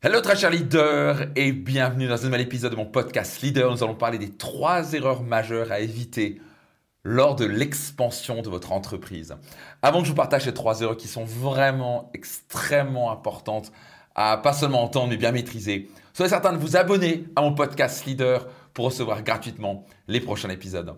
Hello très chers leaders et bienvenue dans un nouvel épisode de mon podcast Leader. Nous allons parler des trois erreurs majeures à éviter lors de l'expansion de votre entreprise. Avant que je vous partage ces trois erreurs qui sont vraiment extrêmement importantes à pas seulement entendre mais bien maîtriser, soyez certain de vous abonner à mon podcast Leader pour recevoir gratuitement les prochains épisodes.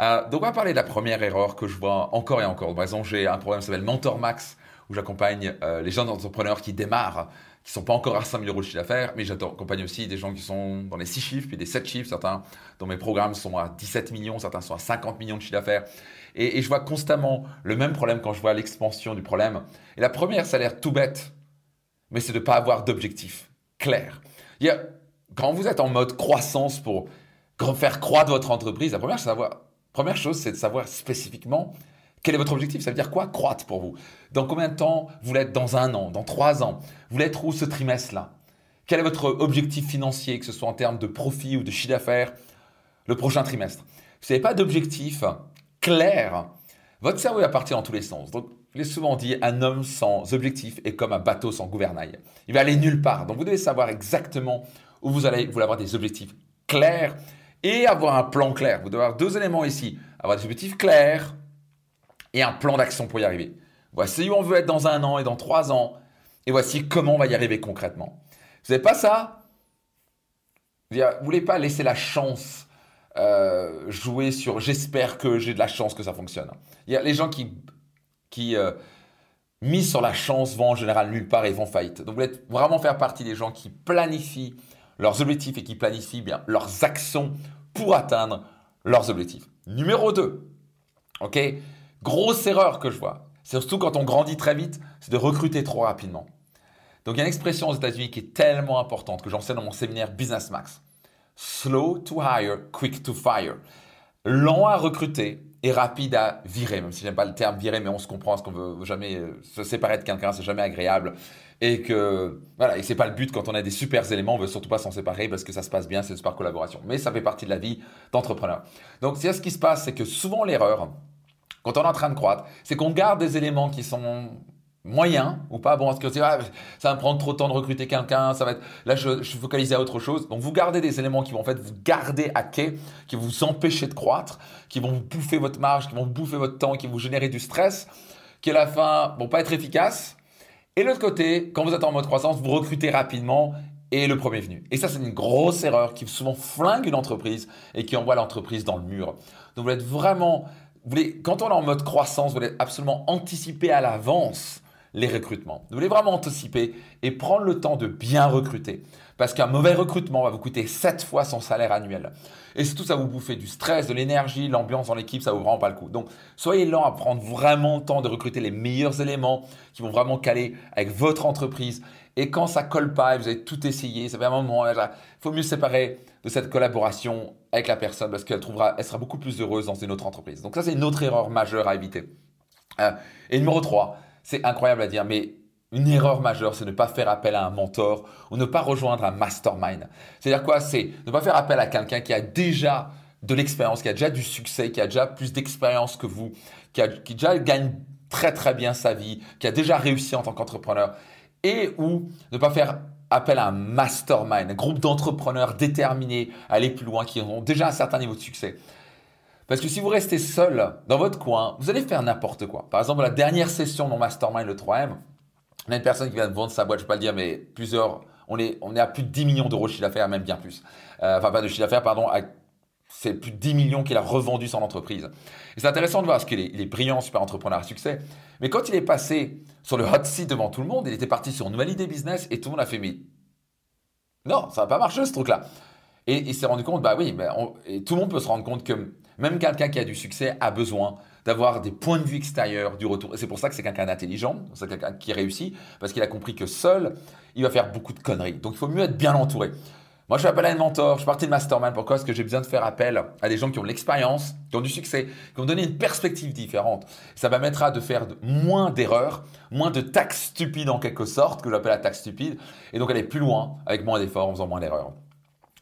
Euh, donc on va parler de la première erreur que je vois encore et encore. Par exemple, j'ai un programme qui s'appelle Mentor Max où j'accompagne euh, les jeunes entrepreneurs qui démarrent qui sont pas encore à 5 000 euros de chiffre d'affaires, mais j'accompagne aussi des gens qui sont dans les 6 chiffres, puis des 7 chiffres, certains dont mes programmes sont à 17 millions, certains sont à 50 millions de chiffre d'affaires. Et, je vois constamment le même problème quand je vois l'expansion du problème. Et la première, ça a l'air tout bête, mais c'est de ne pas avoir d'objectif clair. Quand vous êtes en mode croissance pour faire croître votre entreprise, la première, savoir, première chose, c'est de savoir spécifiquement quel est votre objectif? Ça veut dire quoi croître pour vous? Dans combien de temps vous l'êtes? Dans un an, dans trois ans? Vous voulez être où ce trimestre-là? Quel est votre objectif financier, que ce soit en termes de profit ou de chiffre d'affaires, le prochain trimestre? Vous n'avez pas d'objectif clair, votre cerveau va partir dans tous les sens. Donc, je l'ai souvent dit, un homme sans objectif est comme un bateau sans gouvernail. Il va aller nulle part. Donc, vous devez savoir exactement où vous allez, vous voulez avoir des objectifs clairs et avoir un plan clair. Vous devez avoir deux éléments ici. Avoir des objectifs clairs, et un plan d'action pour y arriver. Voici où on veut être dans un an et dans trois ans, et voici comment on va y arriver concrètement. Vous n'avez pas ça? Vous ne voulez pas laisser la chance euh, jouer sur j'espère que j'ai de la chance que ça fonctionne. Il y a les gens qui, qui euh, misent sur la chance vont en général nulle part et vont faillite. Donc vous voulez vraiment faire partie des gens qui planifient leurs objectifs et qui planifient bien leurs actions pour atteindre leurs objectifs. Numéro 2, ok? Grosse erreur que je vois, surtout quand on grandit très vite, c'est de recruter trop rapidement. Donc il y a une expression aux États-Unis qui est tellement importante que j'enseigne dans mon séminaire Business Max. Slow to hire, quick to fire. Lent à recruter et rapide à virer, même si j'aime pas le terme virer, mais on se comprend, parce qu'on veut jamais euh, se séparer de quelqu'un, c'est jamais agréable. Et que, voilà, et c'est pas le but quand on a des super éléments, on veut surtout pas s'en séparer parce que ça se passe bien, c'est super collaboration. Mais ça fait partie de la vie d'entrepreneur. Donc, ce qui se passe, c'est que souvent l'erreur, quand on est en train de croître, c'est qu'on garde des éléments qui sont moyens ou pas. Bon, parce que ah, ça va me prendre trop de temps de recruter quelqu'un, ça va être là je, suis focalisé à autre chose. Donc vous gardez des éléments qui vont en fait vous garder à quai, qui vont vous empêcher de croître, qui vont vous bouffer votre marge, qui vont vous bouffer votre temps, qui vont vous générer du stress, qui à la fin vont pas être efficaces. Et l'autre côté, quand vous êtes en mode croissance, vous recrutez rapidement et le premier venu. Et ça, c'est une grosse erreur qui souvent flingue une entreprise et qui envoie l'entreprise dans le mur. Donc vous êtes vraiment quand on est en mode croissance, vous voulez absolument anticiper à l'avance les recrutements. Vous voulez vraiment anticiper et prendre le temps de bien recruter. Parce qu'un mauvais recrutement va vous coûter 7 fois son salaire annuel. Et surtout, ça vous bouffer du stress, de l'énergie, l'ambiance dans l'équipe, ça vous rend pas le coup. Donc, soyez lent à prendre vraiment le temps de recruter les meilleurs éléments qui vont vraiment caler avec votre entreprise. Et quand ça colle pas et vous avez tout essayé, ça fait un moment, il faut mieux séparer de cette collaboration avec la personne parce qu'elle trouvera, elle sera beaucoup plus heureuse dans une autre entreprise. Donc ça, c'est une autre erreur majeure à éviter. Euh, et numéro 3, c'est incroyable à dire, mais une erreur majeure, c'est ne pas faire appel à un mentor ou ne pas rejoindre un mastermind. C'est-à-dire quoi C'est ne pas faire appel à quelqu'un qui a déjà de l'expérience, qui a déjà du succès, qui a déjà plus d'expérience que vous, qui, a, déjà gagne très très bien sa vie, qui a déjà réussi en tant qu'entrepreneur, et ou ne pas faire appel à un mastermind, un groupe d'entrepreneurs déterminés à aller plus loin, qui ont déjà un certain niveau de succès. Parce que si vous restez seul dans votre coin, vous allez faire n'importe quoi. Par exemple, la dernière session mon mastermind, le 3M, on a une personne qui vient de vendre sa boîte, je ne vais pas le dire, mais plusieurs, on est, on est à plus de 10 millions d'euros de chiffre d'affaires, même bien plus. Euh, enfin, pas de chiffre d'affaires, pardon, c'est plus de 10 millions qu'il a revendu son entreprise. Et c'est intéressant de voir, parce qu'il est, il est brillant, super entrepreneur à succès. Mais quand il est passé sur le hot seat devant tout le monde, il était parti sur une nouvelle idée business et tout le monde a fait, mais non, ça va pas marcher ce truc-là. Et il s'est rendu compte, bah oui, et tout le monde peut se rendre compte que même quelqu'un qui a du succès a besoin d'avoir des points de vue extérieurs, du retour. C'est pour ça que c'est quelqu'un d'intelligent, c'est quelqu'un qui réussit, parce qu'il a compris que seul, il va faire beaucoup de conneries. Donc il faut mieux être bien entouré. Moi, je suis appelé à un mentor, je suis parti de mastermind. Pourquoi Parce que j'ai besoin de faire appel à des gens qui ont l'expérience, qui ont du succès, qui vont donner une perspective différente? Ça permettra de faire moins d'erreurs, moins de taxes stupides en quelque sorte, que j'appelle la taxe stupide, et donc aller plus loin avec moins d'efforts en faisant moins d'erreurs.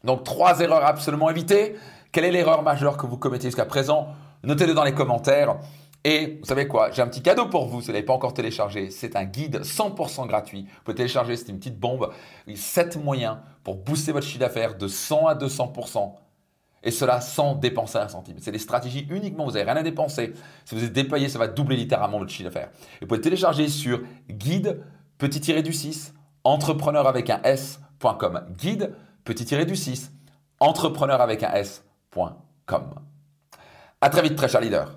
Donc, trois erreurs absolument évitées. Quelle est l'erreur majeure que vous commettez jusqu'à présent? Notez-le dans les commentaires. Et vous savez quoi? J'ai un petit cadeau pour vous si vous n'avez pas encore téléchargé. C'est un guide 100% gratuit. Vous pouvez télécharger, c'est une petite bombe. 7 moyens pour booster votre chiffre d'affaires de 100 à 200%. Et cela sans dépenser un centime. C'est des stratégies uniquement, vous n'avez rien à dépenser. Si vous êtes déployé, ça va doubler littéralement votre chiffre d'affaires. Vous pouvez télécharger sur guide petit du 6 entrepreneur avec un s.com. Guide petit du 6 entrepreneur avec un s.com. À très vite, très cher leader.